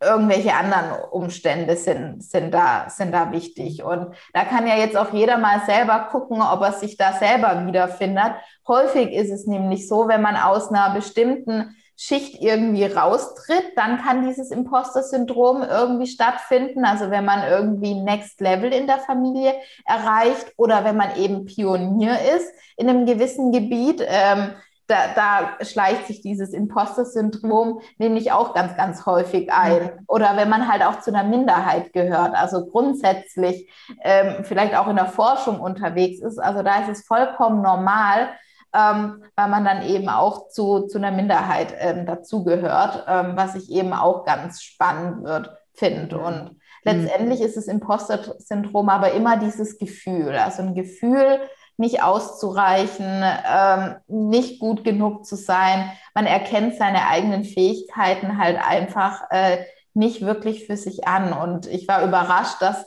irgendwelche anderen Umstände sind, sind, da, sind da wichtig. Und da kann ja jetzt auch jeder mal selber gucken, ob er sich da selber wiederfindet. Häufig ist es nämlich so, wenn man aus einer bestimmten Schicht irgendwie raustritt, dann kann dieses Imposter-Syndrom irgendwie stattfinden. Also wenn man irgendwie Next Level in der Familie erreicht oder wenn man eben Pionier ist in einem gewissen Gebiet, ähm, da, da, schleicht sich dieses Imposter-Syndrom nämlich auch ganz, ganz häufig ein. Oder wenn man halt auch zu einer Minderheit gehört, also grundsätzlich ähm, vielleicht auch in der Forschung unterwegs ist. Also da ist es vollkommen normal, ähm, weil man dann eben auch zu, zu einer Minderheit ähm, dazugehört, ähm, was ich eben auch ganz spannend wird, finde. Und mhm. letztendlich ist das Imposter-Syndrom aber immer dieses Gefühl, also ein Gefühl, nicht auszureichen, ähm, nicht gut genug zu sein. Man erkennt seine eigenen Fähigkeiten halt einfach äh, nicht wirklich für sich an. Und ich war überrascht, dass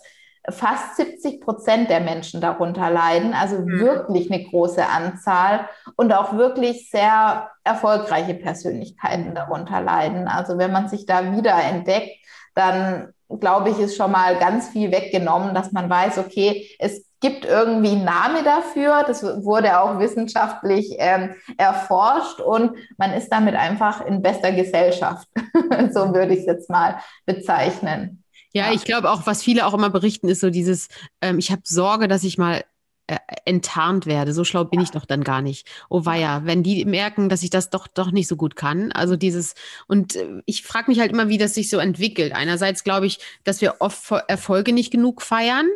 fast 70 Prozent der Menschen darunter leiden, also mhm. wirklich eine große Anzahl und auch wirklich sehr erfolgreiche Persönlichkeiten darunter leiden. Also wenn man sich da wieder entdeckt, dann glaube ich, ist schon mal ganz viel weggenommen, dass man weiß, okay, es gibt irgendwie einen Namen dafür, das wurde auch wissenschaftlich ähm, erforscht und man ist damit einfach in bester Gesellschaft. so würde ich es jetzt mal bezeichnen. Ja, ich glaube auch, was viele auch immer berichten, ist so dieses, ähm, ich habe Sorge, dass ich mal äh, enttarnt werde. So schlau bin ich doch dann gar nicht. Oh weia, wenn die merken, dass ich das doch doch nicht so gut kann. Also dieses und äh, ich frage mich halt immer, wie das sich so entwickelt. Einerseits glaube ich, dass wir oft Erfolge nicht genug feiern,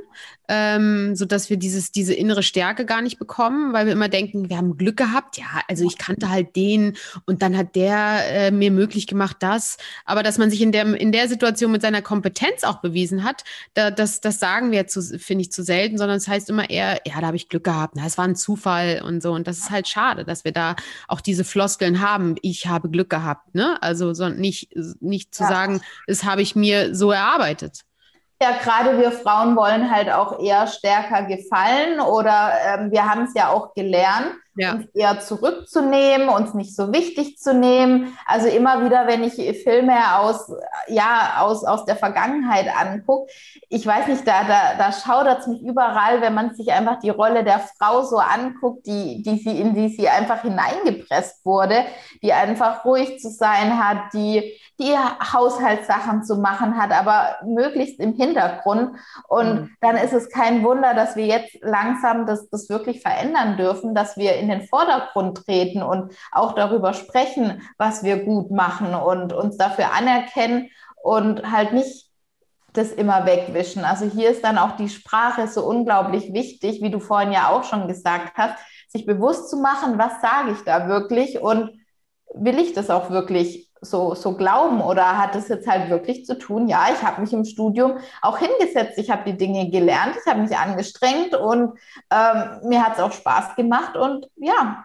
ähm, so dass wir dieses, diese innere Stärke gar nicht bekommen, weil wir immer denken, wir haben Glück gehabt. Ja, also ich kannte halt den und dann hat der äh, mir möglich gemacht das. Aber dass man sich in der, in der Situation mit seiner Kompetenz auch bewiesen hat, da, das, das sagen wir, finde ich, zu selten, sondern es das heißt immer eher, ja, da habe ich Glück gehabt, na, es war ein Zufall und so. Und das ist halt schade, dass wir da auch diese Floskeln haben, ich habe Glück gehabt, ne? Also so nicht, nicht zu ja. sagen, das habe ich mir so erarbeitet. Ja, gerade wir Frauen wollen halt auch eher stärker gefallen oder ähm, wir haben es ja auch gelernt, ja. uns eher zurückzunehmen, uns nicht so wichtig zu nehmen. Also immer wieder, wenn ich Filme aus, ja, aus, aus der Vergangenheit angucke, ich weiß nicht, da, da, da schaudert es mich überall, wenn man sich einfach die Rolle der Frau so anguckt, die, die sie, in die sie einfach hineingepresst wurde, die einfach ruhig zu sein hat, die die Haushaltssachen zu machen hat, aber möglichst im Hintergrund. Und mhm. dann ist es kein Wunder, dass wir jetzt langsam das, das wirklich verändern dürfen, dass wir in den Vordergrund treten und auch darüber sprechen, was wir gut machen und uns dafür anerkennen und halt nicht das immer wegwischen. Also hier ist dann auch die Sprache so unglaublich wichtig, wie du vorhin ja auch schon gesagt hast, sich bewusst zu machen, was sage ich da wirklich und will ich das auch wirklich so, so glauben oder hat es jetzt halt wirklich zu tun, ja, ich habe mich im Studium auch hingesetzt, ich habe die Dinge gelernt, ich habe mich angestrengt und ähm, mir hat es auch Spaß gemacht und ja.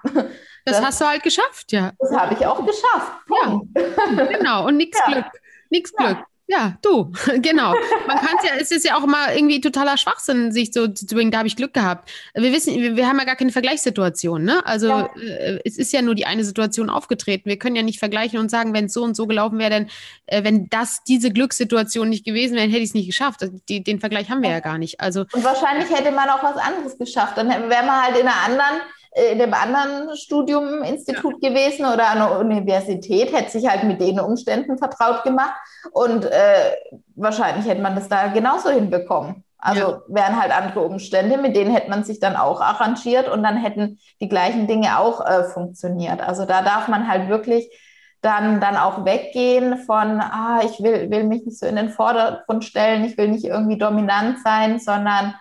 Das, das, hast du halt geschafft, ja. Das habe ich auch geschafft. Punkt. Ja, genau, und nichts ja. Glück. Nichts Glück. Ja. Du, genau. Man kann es ja, es ist ja auch immer irgendwie totaler Schwachsinn, sich so zu bringen, da habe ich Glück gehabt. Wir wissen, wir, wir haben ja gar keine Vergleichssituation, ne? Also ja. äh, es ist ja nur die eine Situation aufgetreten. Wir können ja nicht vergleichen und sagen, wenn es so und so gelaufen wäre, denn äh, wenn das diese Glückssituation nicht gewesen wäre, hätte ich es nicht geschafft. Die, den Vergleich haben wir ja. ja gar nicht. Also und wahrscheinlich hätte man auch was anderes geschafft. Dann wäre man halt in einer anderen in dem anderen Studium Institut ja. gewesen oder an der Universität, hätte sich halt mit den Umständen vertraut gemacht und äh, wahrscheinlich hätte man das da genauso hinbekommen. Also ja. wären halt andere Umstände, mit denen hätte man sich dann auch arrangiert und dann hätten die gleichen Dinge auch äh, funktioniert. Also da darf man halt wirklich dann, dann auch weggehen von, ah, ich will, will mich nicht so in den Vordergrund stellen, ich will nicht irgendwie dominant sein, sondern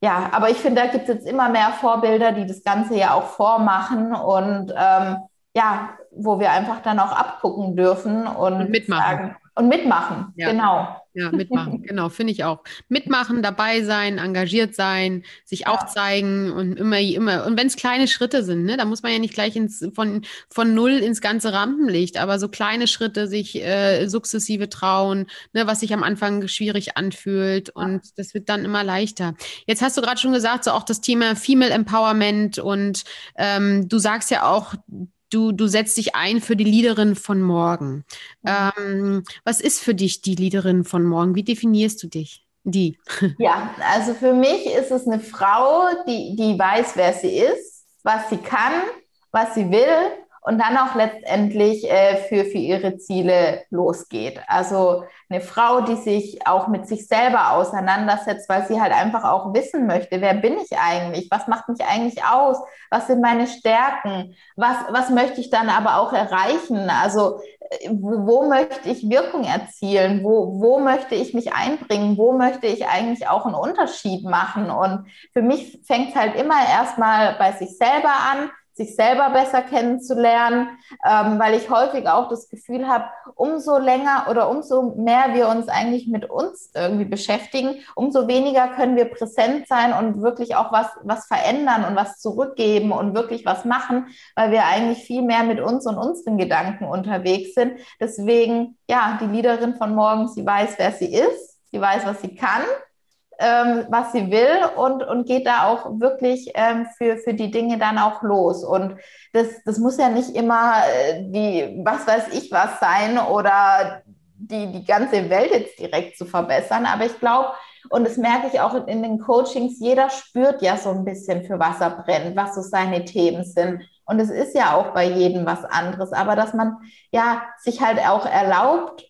ja, aber ich finde, da gibt es jetzt immer mehr Vorbilder, die das Ganze ja auch vormachen und ähm, ja, wo wir einfach dann auch abgucken dürfen und, und mitmachen. Sagen, und mitmachen, ja. genau. Ja, mitmachen, genau, finde ich auch. Mitmachen, dabei sein, engagiert sein, sich ja. auch zeigen und immer, immer, und wenn es kleine Schritte sind, ne, da muss man ja nicht gleich ins, von, von null ins ganze Rampenlicht, aber so kleine Schritte sich äh, sukzessive trauen, ne, was sich am Anfang schwierig anfühlt und das wird dann immer leichter. Jetzt hast du gerade schon gesagt, so auch das Thema Female Empowerment und ähm, du sagst ja auch, du, du setzt dich ein für die Leaderin von morgen. Mhm. Ähm, was ist für dich die Leaderin von morgen? Wie definierst du dich? Die. Ja, also für mich ist es eine Frau, die, die weiß, wer sie ist, was sie kann, was sie will und dann auch letztendlich äh, für, für ihre Ziele losgeht. Also eine Frau, die sich auch mit sich selber auseinandersetzt, weil sie halt einfach auch wissen möchte, wer bin ich eigentlich, was macht mich eigentlich aus, was sind meine Stärken, was, was möchte ich dann aber auch erreichen, also äh, wo, wo möchte ich Wirkung erzielen, wo, wo möchte ich mich einbringen, wo möchte ich eigentlich auch einen Unterschied machen. Und für mich fängt es halt immer erstmal bei sich selber an, sich selber besser kennenzulernen, ähm, weil ich häufig auch das Gefühl habe, umso länger oder umso mehr wir uns eigentlich mit uns irgendwie beschäftigen, umso weniger können wir präsent sein und wirklich auch was, was verändern und was zurückgeben und wirklich was machen, weil wir eigentlich viel mehr mit uns und unseren Gedanken unterwegs sind. Deswegen, ja, die Leaderin von morgen, sie weiß, wer sie ist, sie weiß, was sie kann ähm, was sie will und, und geht da auch wirklich ähm, für, für die Dinge dann auch los. Und das, das muss ja nicht immer äh, die, was weiß ich was sein oder die, die ganze Welt jetzt direkt zu verbessern. Aber ich glaube, und das merke ich auch in den Coachings, jeder spürt ja so ein bisschen, für was er brennt, was so seine Themen sind. Und es ist ja auch bei jedem was anderes, aber dass man ja sich halt auch erlaubt,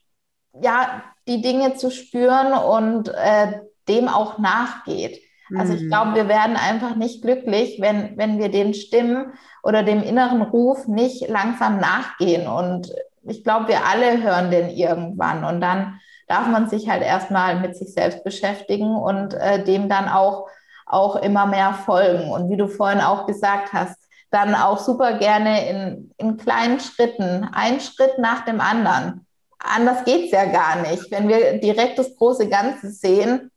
ja, die Dinge zu spüren und äh, dem auch nachgeht. Also ich glaube, wir werden einfach nicht glücklich, wenn, wenn wir den Stimmen oder dem inneren Ruf nicht langsam nachgehen. Und ich glaube, wir alle hören den irgendwann. Und dann darf man sich halt erstmal mit sich selbst beschäftigen und äh, dem dann auch, auch immer mehr folgen. Und wie du vorhin auch gesagt hast, dann auch super gerne in, in kleinen Schritten, ein Schritt nach dem anderen. Anders geht's ja gar nicht. Wenn wir direkt das große Ganze sehen,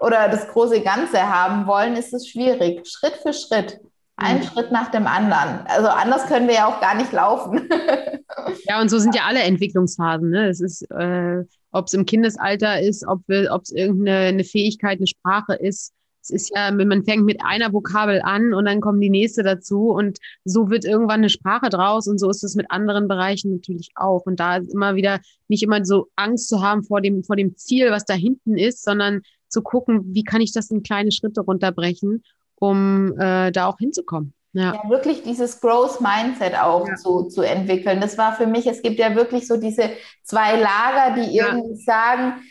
oder das große Ganze haben wollen, ist es schwierig. Schritt für Schritt. Ein mhm. Schritt nach dem anderen. Also anders können wir ja auch gar nicht laufen. ja, und so sind ja alle Entwicklungsphasen. Ne? Es ist, äh, ob es im Kindesalter ist, ob es irgendeine Fähigkeit, eine Sprache ist. Es ist ja, man fängt mit einer Vokabel an und dann kommt die nächste dazu und so wird irgendwann eine Sprache draus und so ist es mit anderen Bereichen natürlich auch. Und da ist immer wieder nicht immer so Angst zu haben vor dem, vor dem Ziel, was da hinten ist, sondern zu gucken, wie kann ich das in kleine Schritte runterbrechen, um äh, da auch hinzukommen. Ja. ja. wirklich dieses Growth Mindset auch ja. zu, zu entwickeln. Das war für mich, es gibt ja wirklich so diese zwei Lager, die ja. irgendwie sagen,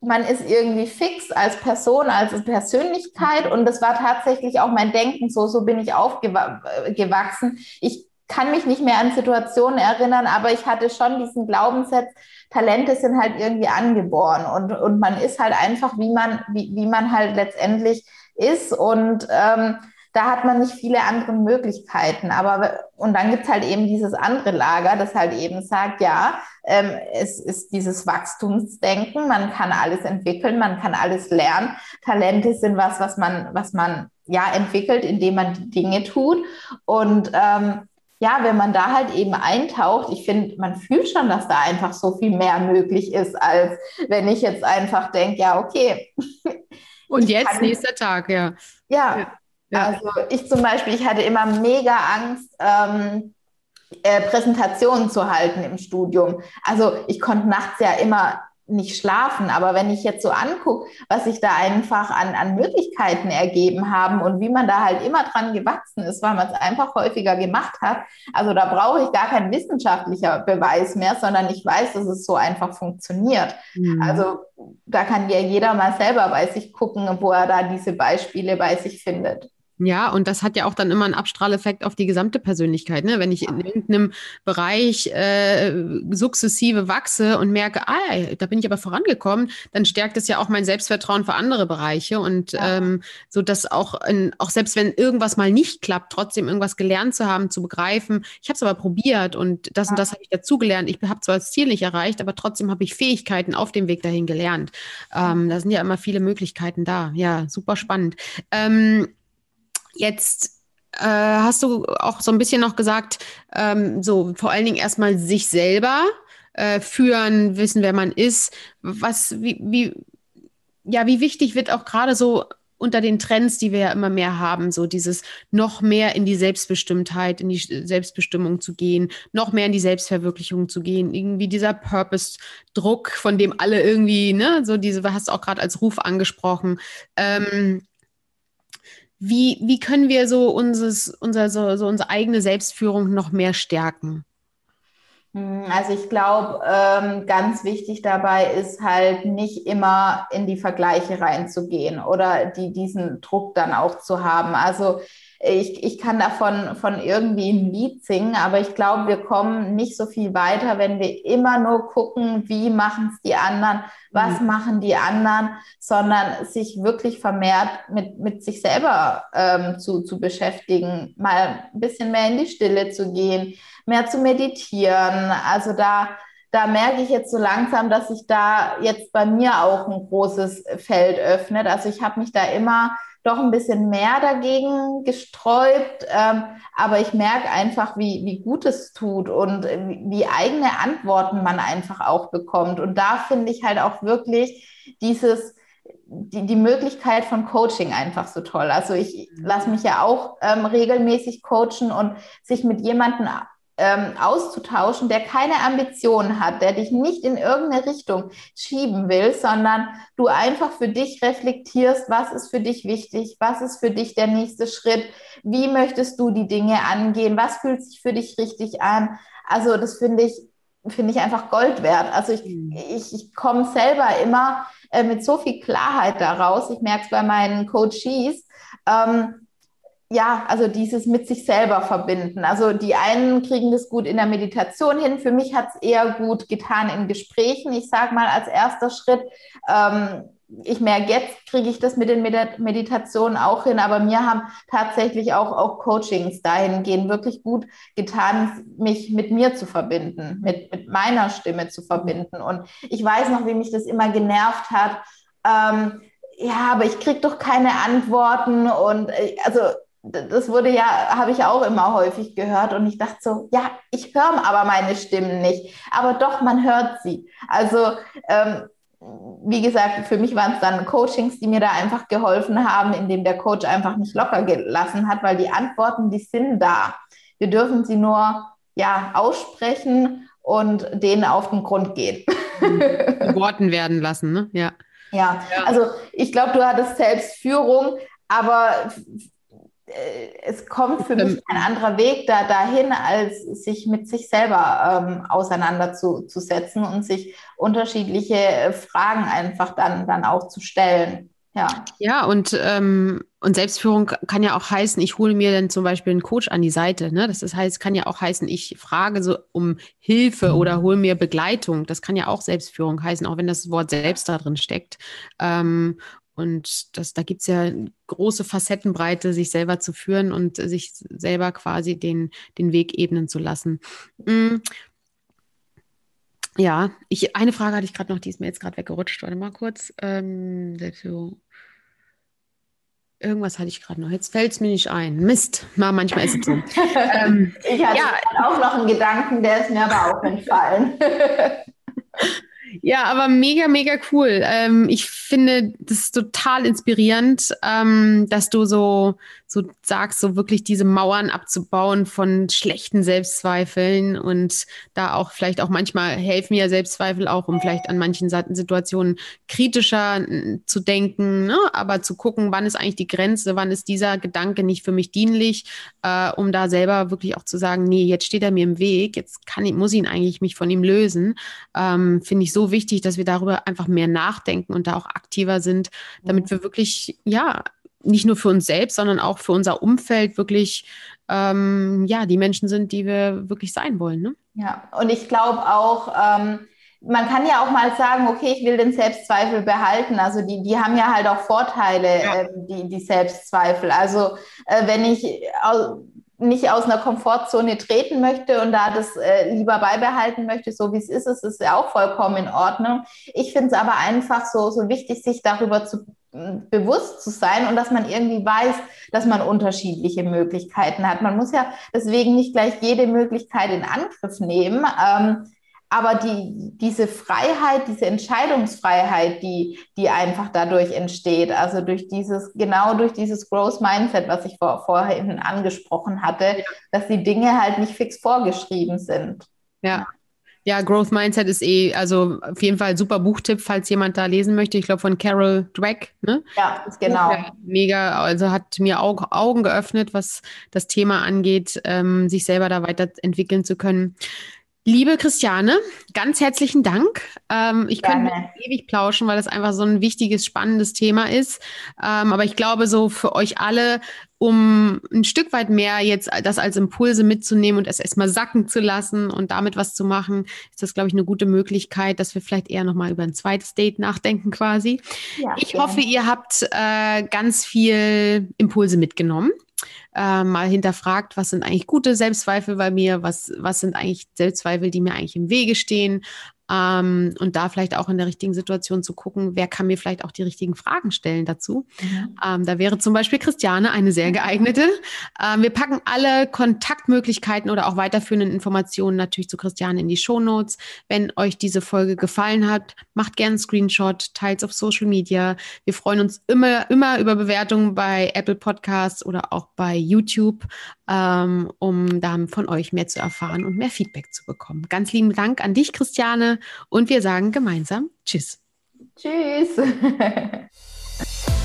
man ist irgendwie fix als Person, als Persönlichkeit und das war tatsächlich auch mein Denken so, so bin ich aufgewachsen. Ich kann mich nicht mehr an Situationen erinnern, aber ich hatte schon diesen Glaubenssatz, Talente sind halt irgendwie angeboren und, und man ist halt einfach, wie man, wie, wie man halt letztendlich ist. Und ähm, da hat man nicht viele andere Möglichkeiten. Aber und dann gibt es halt eben dieses andere Lager, das halt eben sagt, ja, ähm, es ist dieses Wachstumsdenken, man kann alles entwickeln, man kann alles lernen. Talente sind was, was man, was man ja entwickelt, indem man die Dinge tut. Und ähm, ja, wenn man da halt eben eintaucht, ich finde, man fühlt schon, dass da einfach so viel mehr möglich ist, als wenn ich jetzt einfach denke, ja, okay. Und jetzt nächster Tag, ja. ja. Ja, also ich zum Beispiel, ich hatte immer mega Angst, ähm, äh, Präsentationen zu halten im Studium. Also ich konnte nachts ja immer nicht schlafen. Aber wenn ich jetzt so angucke, was sich da einfach an, an Möglichkeiten ergeben haben und wie man da halt immer dran gewachsen ist, weil man es einfach häufiger gemacht hat, also da brauche ich gar keinen wissenschaftlicher Beweis mehr, sondern ich weiß, dass es so einfach funktioniert. Mhm. Also da kann ja jeder mal selber bei sich gucken, wo er da diese Beispiele bei sich findet. Ja, und das hat ja auch dann immer einen Abstrahleffekt auf die gesamte Persönlichkeit. Ne? Wenn ich in irgendeinem Bereich äh, sukzessive wachse und merke, ah, da bin ich aber vorangekommen, dann stärkt es ja auch mein Selbstvertrauen für andere Bereiche. Und ja. ähm, so dass auch, in, auch selbst wenn irgendwas mal nicht klappt, trotzdem irgendwas gelernt zu haben, zu begreifen, ich habe es aber probiert und das ja. und das habe ich dazugelernt. Ich habe zwar das Ziel nicht erreicht, aber trotzdem habe ich Fähigkeiten auf dem Weg dahin gelernt. Ähm, da sind ja immer viele Möglichkeiten da. Ja, super spannend. Ähm, Jetzt äh, hast du auch so ein bisschen noch gesagt, ähm, so vor allen Dingen erstmal sich selber äh, führen, wissen, wer man ist. Was, wie, wie, ja, wie wichtig wird auch gerade so unter den Trends, die wir ja immer mehr haben, so dieses noch mehr in die Selbstbestimmtheit, in die Selbstbestimmung zu gehen, noch mehr in die Selbstverwirklichung zu gehen, irgendwie dieser Purpose-Druck, von dem alle irgendwie, ne, so diese, hast du auch gerade als Ruf angesprochen. Ähm, wie, wie können wir so, unseres, unser, so, so unsere eigene Selbstführung noch mehr stärken? Hm, also ich glaube, ähm, ganz wichtig dabei ist halt nicht immer in die Vergleiche reinzugehen oder die, diesen Druck dann auch zu haben. Also ich, ich kann davon von irgendwie ein Lied singen, aber ich glaube, wir kommen nicht so viel weiter, wenn wir immer nur gucken, wie machen es die anderen, was mhm. machen die anderen, sondern sich wirklich vermehrt mit, mit sich selber ähm, zu, zu beschäftigen, mal ein bisschen mehr in die Stille zu gehen, mehr zu meditieren. Also da, da merke ich jetzt so langsam, dass sich da jetzt bei mir auch ein großes Feld öffnet. Also ich habe mich da immer doch ein bisschen mehr dagegen gesträubt. Ähm, aber ich merke einfach, wie, wie gut es tut und wie eigene Antworten man einfach auch bekommt. Und da finde ich halt auch wirklich dieses, die, die Möglichkeit von Coaching einfach so toll. Also ich lasse mich ja auch ähm, regelmäßig coachen und sich mit jemandem ähm, auszutauschen, der keine Ambitionen hat, der dich nicht in irgendeine Richtung schieben will, sondern du einfach für dich reflektierst, was ist für dich wichtig, was ist für dich der nächste Schritt, wie möchtest du die Dinge angehen, was fühlt sich für dich richtig an. Also das finde ich, finde ich einfach Gold wert. Also ich, mhm. ich, ich komme selber immer äh, mit so viel Klarheit daraus. Ich merke es bei meinen Coaches. Ähm, ja, also dieses mit sich selber verbinden. Also die einen kriegen das gut in der Meditation hin. Für mich hat es eher gut getan in Gesprächen. Ich sage mal als erster Schritt, ähm, ich merke, jetzt kriege ich das mit den Meditationen auch hin, aber mir haben tatsächlich auch, auch Coachings dahingehend wirklich gut getan, mich mit mir zu verbinden, mit, mit meiner Stimme zu verbinden. Und ich weiß noch, wie mich das immer genervt hat. Ähm, ja, aber ich kriege doch keine Antworten und äh, also das wurde ja, habe ich auch immer häufig gehört und ich dachte so, ja, ich höre aber meine Stimmen nicht, aber doch, man hört sie. Also, ähm, wie gesagt, für mich waren es dann Coachings, die mir da einfach geholfen haben, indem der Coach einfach nicht locker gelassen hat, weil die Antworten, die sind da. Wir dürfen sie nur ja aussprechen und denen auf den Grund gehen. Worten werden lassen, ne? Ja. Ja, also ich glaube, du hattest Selbstführung, aber es kommt für mich ein anderer Weg da dahin, als sich mit sich selber ähm, auseinanderzusetzen und sich unterschiedliche äh, Fragen einfach dann, dann auch zu stellen. Ja, ja und, ähm, und Selbstführung kann ja auch heißen, ich hole mir dann zum Beispiel einen Coach an die Seite. Ne? Das heißt, kann ja auch heißen, ich frage so um Hilfe oder hole mir Begleitung. Das kann ja auch Selbstführung heißen, auch wenn das Wort selbst da drin steckt. Ähm, Und das, da gibt es ja große Facettenbreite, sich selber zu führen und sich selber quasi den, den Weg ebnen zu lassen. Mhm. Ja, ich, eine Frage hatte ich gerade noch, die ist mir jetzt gerade weggerutscht. Warte mal kurz. Ähm, Irgendwas hatte ich gerade noch. Jetzt fällt es mir nicht ein. Mist. Na, manchmal ist es so. ähm, ich hatte ja. auch noch einen Gedanken, der ist mir aber auch entfallen. Ja, aber mega, mega cool. Ähm, ich finde das total inspirierend, ähm, dass du so, so sagst, so wirklich diese Mauern abzubauen von schlechten Selbstzweifeln und da auch vielleicht auch manchmal helfen ja Selbstzweifel auch, um vielleicht an manchen Situationen kritischer zu denken, ne? aber zu gucken, wann ist eigentlich die Grenze, wann ist dieser Gedanke nicht für mich dienlich, äh, um da selber wirklich auch zu sagen, nee, jetzt steht er mir im Weg, jetzt kann ich, muss ich ihn eigentlich mich von ihm lösen. Ähm, finde ich so wichtig, dass wir darüber einfach mehr nachdenken und da auch aktiver sind, damit wir wirklich, ja, nicht nur für uns selbst, sondern auch für unser Umfeld wirklich, ähm, ja, die Menschen sind, die wir wirklich sein wollen. Ne? Ja, und ich glaube auch, ähm, man kann ja auch mal sagen, okay, ich will den Selbstzweifel behalten. Also die, die haben ja halt auch Vorteile, ja. äh, die, die Selbstzweifel. Also äh, wenn ich nicht aus einer Komfortzone treten möchte und da das äh, lieber beibehalten möchte, so wie es ist, ist es ja auch vollkommen in Ordnung. Ich finde es aber einfach so, so wichtig, sich darüber zu bewusst zu sein und dass man irgendwie weiß, dass man unterschiedliche Möglichkeiten hat. Man muss ja deswegen nicht gleich jede Möglichkeit in Angriff nehmen. Ähm, aber die, diese Freiheit, diese Entscheidungsfreiheit, die, die einfach dadurch entsteht, also durch dieses, genau durch dieses Growth Mindset, was ich vor, vorhin angesprochen hatte, dass die Dinge halt nicht fix vorgeschrieben sind. Ja. Ja, Growth Mindset ist eh, also auf jeden Fall super Buchtipp, falls jemand da lesen möchte. Ich glaube von Carol Dweck. Ne? Ja, genau. Ja, mega, also hat mir auch Augen geöffnet, was das Thema angeht, ähm, sich selber da weiterentwickeln zu können. Liebe Christiane, ganz herzlichen Dank. Ähm, ich Gerne. könnte ewig plauschen, weil das einfach so ein wichtiges, spannendes Thema ist. Ähm, aber ich glaube, so für euch alle, um ein Stück weit mehr jetzt das als Impulse mitzunehmen und es erstmal sacken zu lassen und damit was zu machen, ist das, glaube ich, eine gute Möglichkeit, dass wir vielleicht eher nochmal über ein zweites Date nachdenken quasi. Ja, ich gerne. hoffe, ihr habt äh, ganz viel Impulse mitgenommen äh, mal hinterfragt, was sind eigentlich gute Selbstzweifel bei mir, was, was sind eigentlich Selbstzweifel, die mir eigentlich im Wege stehen ähm, und da vielleicht auch in der richtigen Situation zu gucken, wer kann mir vielleicht auch die richtigen Fragen stellen dazu. Mhm. Ähm, da wäre zum Beispiel Christiane eine sehr geeignete. Ähm, wir packen alle Kontaktmöglichkeiten oder auch weiterführenden Informationen natürlich zu Christiane in die Show Notes. Wenn euch diese Folge gefallen hat, macht gerne einen Screenshot, teilt auf Social Media. Wir freuen uns immer, immer über Bewertungen bei Apple Podcasts oder auch bei YouTube, ähm, um dann von euch mehr zu erfahren und mehr Feedback zu bekommen. Ganz lieben Dank an dich, Christiane und wir sagen gemeinsam Tschüss. Tschüss.